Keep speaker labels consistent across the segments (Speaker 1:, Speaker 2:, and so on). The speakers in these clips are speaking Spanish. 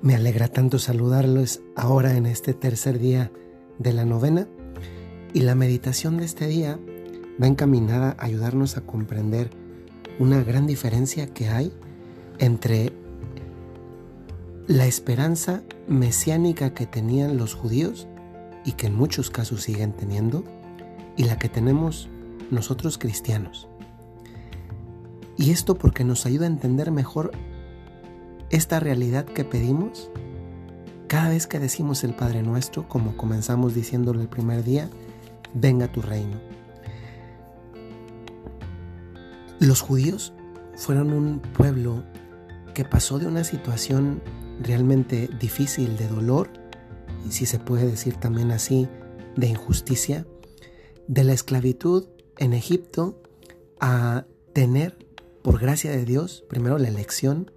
Speaker 1: Me alegra tanto saludarlos ahora en este tercer día de la novena y la meditación de este día va encaminada a ayudarnos a comprender una gran diferencia que hay entre la esperanza mesiánica que tenían los judíos y que en muchos casos siguen teniendo y la que tenemos nosotros cristianos. Y esto porque nos ayuda a entender mejor esta realidad que pedimos cada vez que decimos el Padre Nuestro, como comenzamos diciéndolo el primer día, venga tu reino. Los judíos fueron un pueblo que pasó de una situación realmente difícil de dolor, y si se puede decir también así, de injusticia, de la esclavitud en Egipto a tener, por gracia de Dios, primero la elección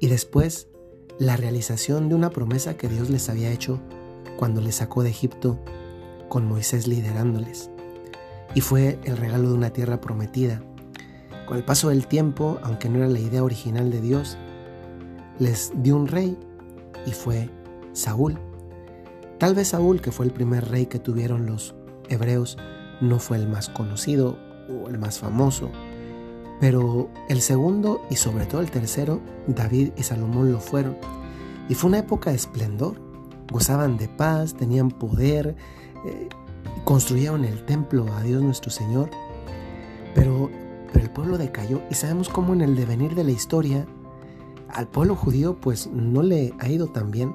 Speaker 1: y después la realización de una promesa que Dios les había hecho cuando les sacó de Egipto con Moisés liderándoles. Y fue el regalo de una tierra prometida. Con el paso del tiempo, aunque no era la idea original de Dios, les dio un rey y fue Saúl. Tal vez Saúl, que fue el primer rey que tuvieron los hebreos, no fue el más conocido o el más famoso, pero el segundo y sobre todo el tercero, David y Salomón lo fueron. Y fue una época de esplendor. Gozaban de paz, tenían poder, eh, construyeron el templo a Dios nuestro Señor. Pero, pero el pueblo decayó y sabemos cómo en el devenir de la historia al pueblo judío pues no le ha ido tan bien.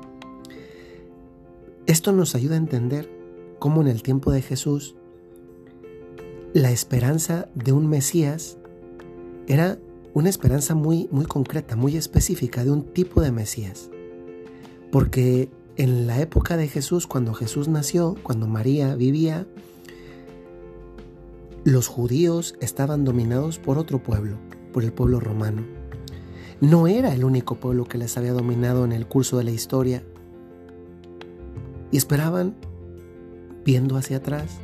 Speaker 1: Esto nos ayuda a entender cómo en el tiempo de Jesús la esperanza de un Mesías era una esperanza muy, muy concreta, muy específica de un tipo de Mesías. Porque en la época de Jesús, cuando Jesús nació, cuando María vivía, los judíos estaban dominados por otro pueblo, por el pueblo romano. No era el único pueblo que les había dominado en el curso de la historia. Y esperaban, viendo hacia atrás,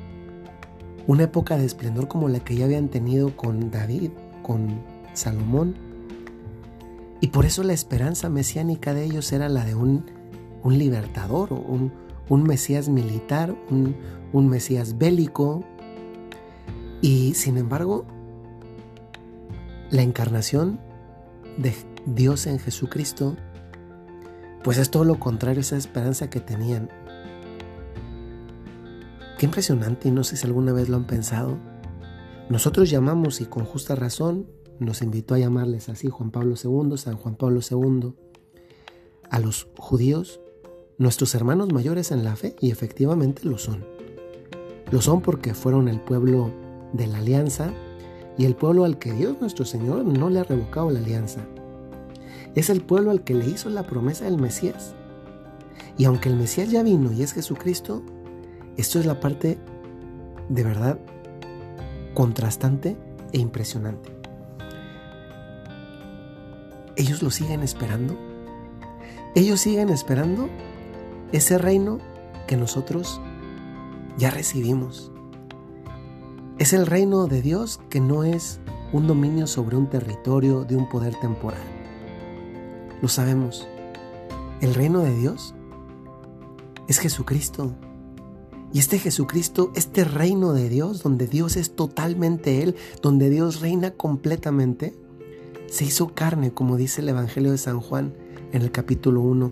Speaker 1: una época de esplendor como la que ya habían tenido con David, con Salomón. Y por eso la esperanza mesiánica de ellos era la de un, un libertador, un, un Mesías militar, un, un Mesías bélico. Y sin embargo, la encarnación de Dios en Jesucristo, pues es todo lo contrario a esa esperanza que tenían. Qué impresionante y no sé si alguna vez lo han pensado. Nosotros llamamos, y con justa razón, nos invitó a llamarles así Juan Pablo II, San Juan Pablo II, a los judíos, nuestros hermanos mayores en la fe, y efectivamente lo son. Lo son porque fueron el pueblo de la alianza y el pueblo al que Dios nuestro Señor no le ha revocado la alianza. Es el pueblo al que le hizo la promesa del Mesías. Y aunque el Mesías ya vino y es Jesucristo, esto es la parte de verdad contrastante e impresionante. Ellos lo siguen esperando. Ellos siguen esperando ese reino que nosotros ya recibimos. Es el reino de Dios que no es un dominio sobre un territorio de un poder temporal. Lo sabemos. El reino de Dios es Jesucristo, y este Jesucristo, este reino de Dios, donde Dios es totalmente Él, donde Dios reina completamente, se hizo carne, como dice el Evangelio de San Juan en el capítulo 1.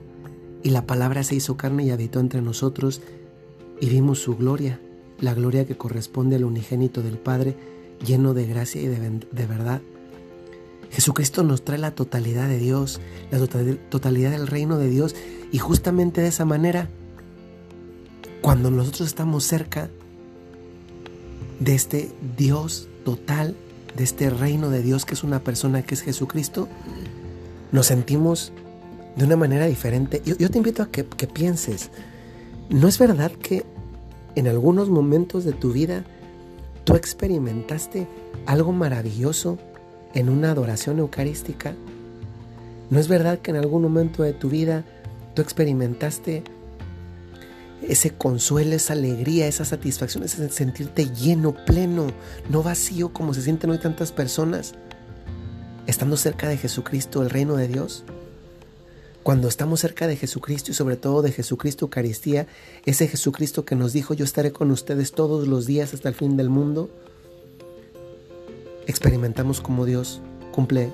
Speaker 1: Y la palabra se hizo carne y habitó entre nosotros y vimos su gloria, la gloria que corresponde al unigénito del Padre, lleno de gracia y de, verdad. Jesucristo nos trae la totalidad de Dios, la totalidad del reino de Dios y justamente de esa manera cuando nosotros estamos cerca de este Dios total, de este reino de Dios que es una persona que es Jesucristo, nos sentimos de una manera diferente. Yo, te invito a que, que pienses, ¿no es verdad que en algunos momentos de tu vida tú experimentaste algo maravilloso en una adoración eucarística? ¿No es verdad que en algún momento de tu vida tú experimentaste ese consuelo, esa alegría, esa satisfacción, ese sentirte lleno, pleno, no vacío como se sienten hoy tantas personas, estando cerca de Jesucristo, el reino de Dios. Cuando estamos cerca de Jesucristo y sobre todo de Jesucristo Eucaristía, ese Jesucristo que nos dijo yo estaré con ustedes todos los días hasta el fin del mundo, experimentamos como Dios cumple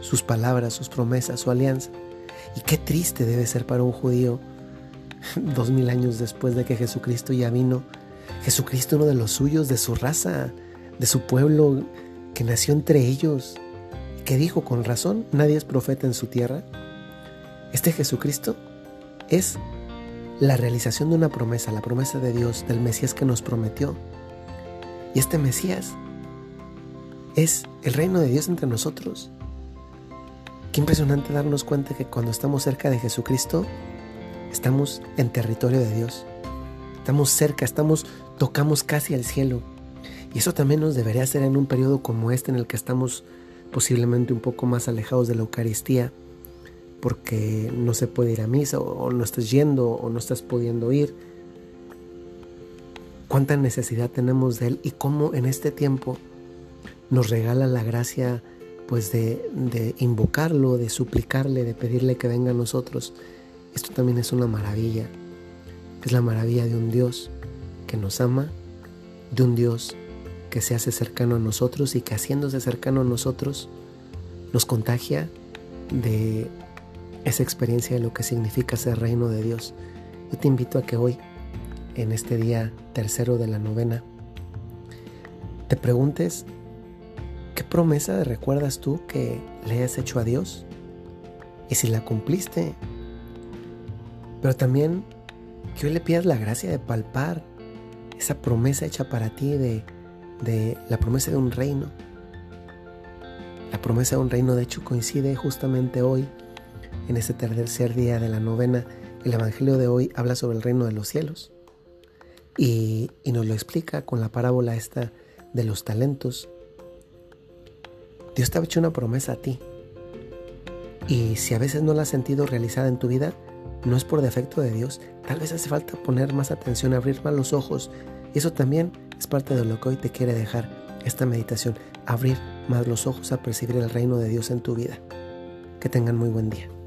Speaker 1: sus palabras, sus promesas, su alianza. Y qué triste debe ser para un judío dos mil años después de que Jesucristo ya vino. Jesucristo, uno de los suyos, de su raza, de su pueblo, que nació entre ellos, que dijo con razón, nadie es profeta en su tierra. Este Jesucristo es la realización de una promesa, la promesa de Dios, del Mesías que nos prometió. Y este Mesías es el reino de Dios entre nosotros. Qué impresionante darnos cuenta que cuando estamos cerca de Jesucristo, estamos en territorio de Dios. Estamos cerca, estamos, tocamos casi al cielo. Y eso también nos debería hacer en un periodo como este en el que estamos posiblemente un poco más alejados de la Eucaristía, porque no se puede ir a misa o, no estás yendo o no estás pudiendo ir. Cuánta necesidad tenemos de Él y cómo en este tiempo nos regala la gracia pues de, de invocarlo, de suplicarle, de pedirle que venga a nosotros. Esto también es una maravilla. Es la maravilla de un Dios que nos ama, de un Dios que se hace cercano a nosotros y que haciéndose cercano a nosotros nos contagia de esa experiencia de lo que significa ser reino de Dios. Yo te invito a que hoy, en este día tercero de la novena, te preguntes, ¿qué promesa recuerdas tú que le has hecho a Dios? Y si la cumpliste, pero también que hoy le pidas la gracia de palpar esa promesa hecha para ti de de la promesa de un reino. La promesa de un reino, de hecho, coincide justamente hoy, en este tercer día de la novena. El Evangelio de hoy habla sobre el reino de los cielos y, y nos lo explica con la parábola esta de los talentos. Dios te ha hecho una promesa a ti. Y si a veces no la has sentido realizada en tu vida, no es por defecto de Dios. Tal vez hace falta poner más atención, abrir más los ojos. Y eso también es parte de lo que hoy te quiere dejar esta meditación, abrir más los ojos a percibir el reino de Dios en tu vida. Que tengan muy buen día.